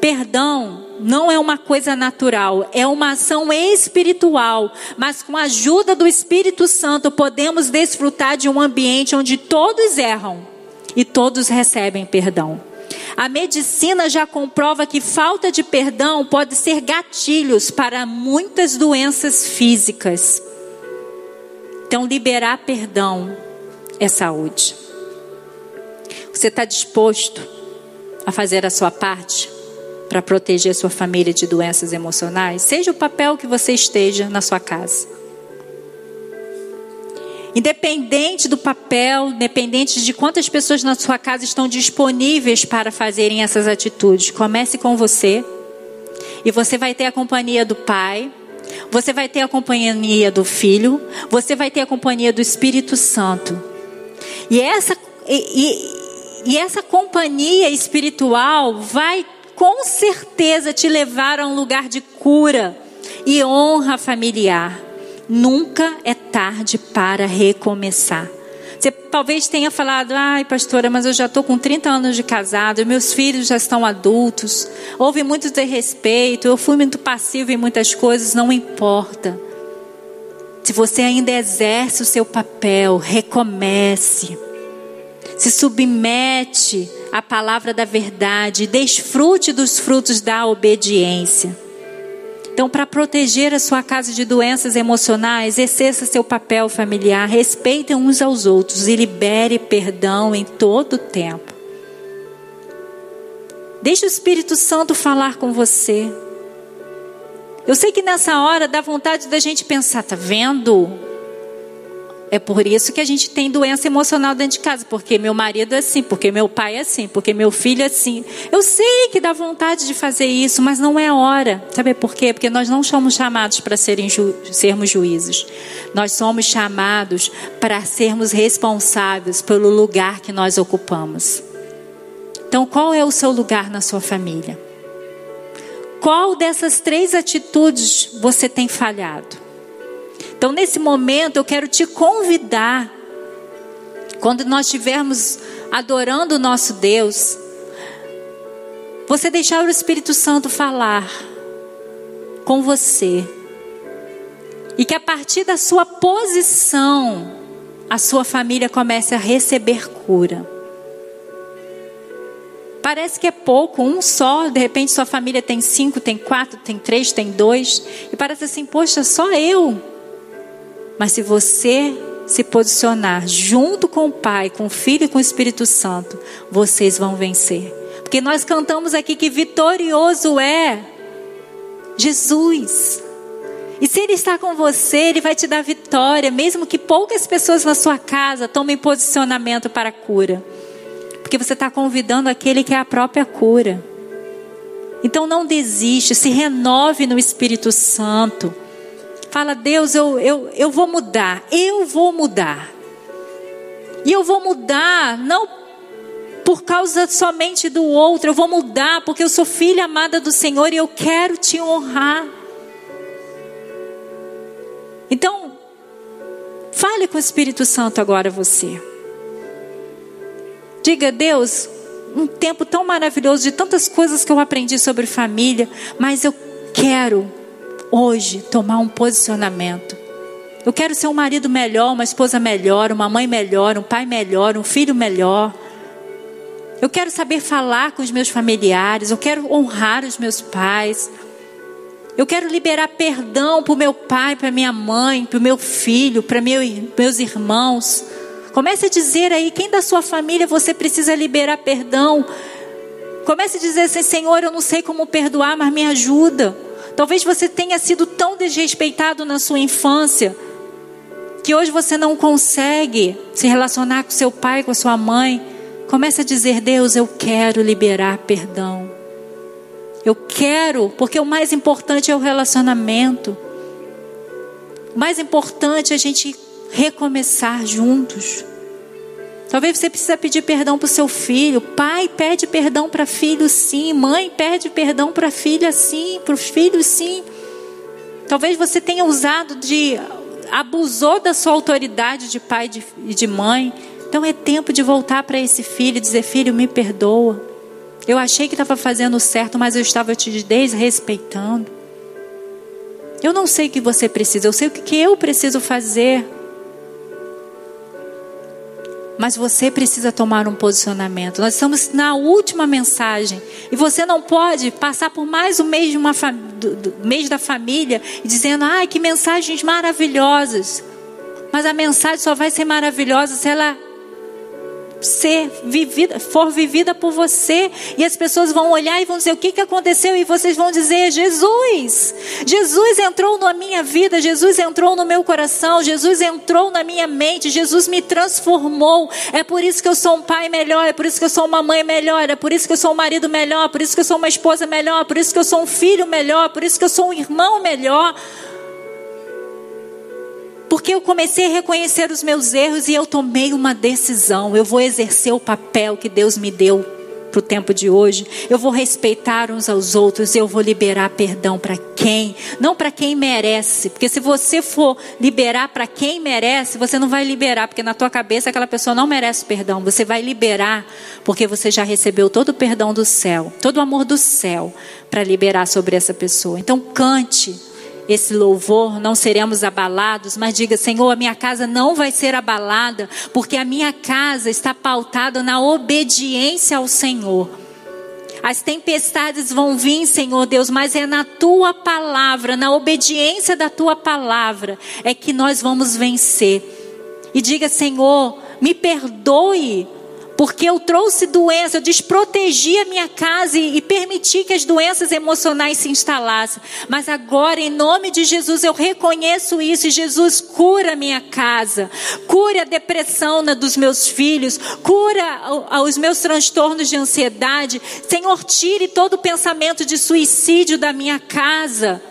Perdão não é uma coisa natural, é uma ação espiritual, mas com a ajuda do Espírito Santo podemos desfrutar de um ambiente onde todos erram e todos recebem perdão. A medicina já comprova que falta de perdão pode ser gatilhos para muitas doenças físicas. Então, liberar perdão é saúde. Você está disposto a fazer a sua parte para proteger sua família de doenças emocionais? Seja o papel que você esteja na sua casa. Independente do papel, independente de quantas pessoas na sua casa estão disponíveis para fazerem essas atitudes, comece com você. E você vai ter a companhia do Pai, você vai ter a companhia do Filho, você vai ter a companhia do Espírito Santo. E essa, e, e, e essa companhia espiritual vai com certeza te levar a um lugar de cura e honra familiar. Nunca é tarde para recomeçar. Você talvez tenha falado, ai pastora, mas eu já estou com 30 anos de casado, meus filhos já estão adultos, houve muito desrespeito, eu fui muito passivo em muitas coisas, não importa. Se você ainda exerce o seu papel, recomece. Se submete à palavra da verdade, desfrute dos frutos da obediência. Então, para proteger a sua casa de doenças emocionais, exerça seu papel familiar, respeite uns aos outros e libere perdão em todo o tempo. Deixe o Espírito Santo falar com você. Eu sei que nessa hora dá vontade da gente pensar, tá vendo? É por isso que a gente tem doença emocional dentro de casa, porque meu marido é assim, porque meu pai é assim, porque meu filho é assim. Eu sei que dá vontade de fazer isso, mas não é hora. Sabe por quê? Porque nós não somos chamados para ju sermos juízes. Nós somos chamados para sermos responsáveis pelo lugar que nós ocupamos. Então, qual é o seu lugar na sua família? Qual dessas três atitudes você tem falhado? Então, nesse momento, eu quero te convidar, quando nós estivermos adorando o nosso Deus, você deixar o Espírito Santo falar com você. E que a partir da sua posição, a sua família comece a receber cura. Parece que é pouco, um só, de repente sua família tem cinco, tem quatro, tem três, tem dois, e parece assim, poxa, só eu. Mas se você se posicionar junto com o Pai, com o Filho e com o Espírito Santo, vocês vão vencer. Porque nós cantamos aqui que vitorioso é Jesus. E se Ele está com você, Ele vai te dar vitória, mesmo que poucas pessoas na sua casa tomem posicionamento para a cura. Porque você está convidando aquele que é a própria cura. Então não desiste, se renove no Espírito Santo. Fala, Deus, eu, eu, eu vou mudar, eu vou mudar. E eu vou mudar, não por causa somente do outro, eu vou mudar porque eu sou filha amada do Senhor e eu quero te honrar. Então, fale com o Espírito Santo agora você. Diga, Deus, um tempo tão maravilhoso de tantas coisas que eu aprendi sobre família, mas eu quero hoje tomar um posicionamento. Eu quero ser um marido melhor, uma esposa melhor, uma mãe melhor, um pai melhor, um filho melhor. Eu quero saber falar com os meus familiares, eu quero honrar os meus pais. Eu quero liberar perdão para o meu pai, para minha mãe, para o meu filho, para meu, meus irmãos. Comece a dizer aí quem da sua família você precisa liberar perdão. Comece a dizer assim: Senhor, eu não sei como perdoar, mas me ajuda. Talvez você tenha sido tão desrespeitado na sua infância que hoje você não consegue se relacionar com seu pai, com a sua mãe. Comece a dizer: Deus, eu quero liberar perdão. Eu quero, porque o mais importante é o relacionamento. O mais importante é a gente recomeçar juntos. Talvez você precise pedir perdão para o seu filho. Pai pede perdão para filho, sim. Mãe pede perdão para filha, sim. Para os filhos, sim. Talvez você tenha usado de abusou da sua autoridade de pai e de, de mãe. Então é tempo de voltar para esse filho e dizer: Filho, me perdoa. Eu achei que estava fazendo certo, mas eu estava te desrespeitando. Eu não sei o que você precisa, eu sei o que eu preciso fazer mas você precisa tomar um posicionamento. Nós estamos na última mensagem e você não pode passar por mais um mês, de uma, do, do, mês da família dizendo: ai, que mensagens maravilhosas. Mas a mensagem só vai ser maravilhosa se ela ser vivida, for vivida por você. E as pessoas vão olhar e vão dizer: o que, que aconteceu? E vocês vão dizer: Jesus. Jesus entrou na minha vida, Jesus entrou no meu coração, Jesus entrou na minha mente, Jesus me transformou. É por isso que eu sou um pai melhor, é por isso que eu sou uma mãe melhor, é por isso que eu sou um marido melhor, é por isso que eu sou uma esposa melhor, é por isso que eu sou um filho melhor, é por isso que eu sou um irmão melhor. Porque eu comecei a reconhecer os meus erros e eu tomei uma decisão. Eu vou exercer o papel que Deus me deu para o tempo de hoje. Eu vou respeitar uns aos outros. Eu vou liberar perdão para quem? Não para quem merece. Porque se você for liberar para quem merece, você não vai liberar, porque na tua cabeça aquela pessoa não merece perdão. Você vai liberar porque você já recebeu todo o perdão do céu, todo o amor do céu para liberar sobre essa pessoa. Então cante esse louvor, não seremos abalados, mas diga: Senhor, a minha casa não vai ser abalada, porque a minha casa está pautada na obediência ao Senhor. As tempestades vão vir, Senhor Deus, mas é na tua palavra, na obediência da tua palavra, é que nós vamos vencer. E diga, Senhor, me perdoe porque eu trouxe doença, eu desprotegi a minha casa e, e, permiti que as doenças emocionais se instalassem. Mas agora, em nome de Jesus, eu reconheço isso e Jesus cura a minha casa, cura a depressão na, dos meus filhos, cura os meus transtornos de ansiedade. Senhor, tire todo o pensamento de suicídio da minha casa.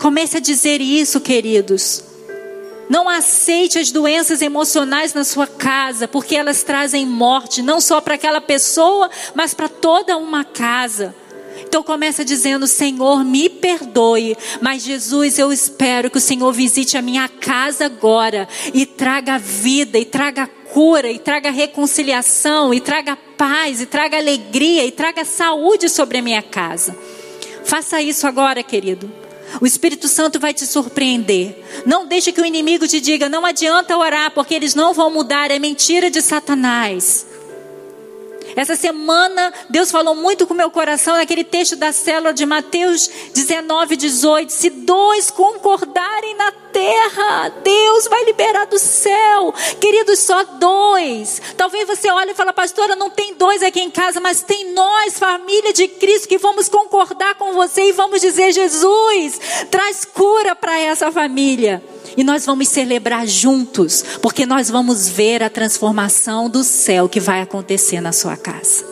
Comece a dizer isso, queridos. Não aceite as doenças emocionais na sua casa, porque elas trazem morte, não só para aquela pessoa, mas para toda uma casa. Então começa dizendo: Senhor, me perdoe, mas Jesus, eu espero que o Senhor visite a minha casa agora e traga vida, e traga cura, e traga reconciliação, e traga paz, e traga alegria, e traga saúde sobre a minha casa. Faça isso agora, querido. O Espírito Santo vai te surpreender. Não deixe que o inimigo te diga, não adianta orar, porque eles não vão mudar, é mentira de Satanás. Essa semana, Deus falou muito com meu coração naquele texto da célula de Mateus 19, 18. Se dois concordarem na terra, Deus vai liberar do céu. Queridos, só dois. Talvez você olhe e fale, pastora, não tem dois aqui em casa, mas tem nós, família de Cristo, que vamos concordar com você e vamos dizer: Jesus, traz cura para essa família. E nós vamos celebrar juntos, porque nós vamos ver a transformação do céu que vai acontecer na sua casa.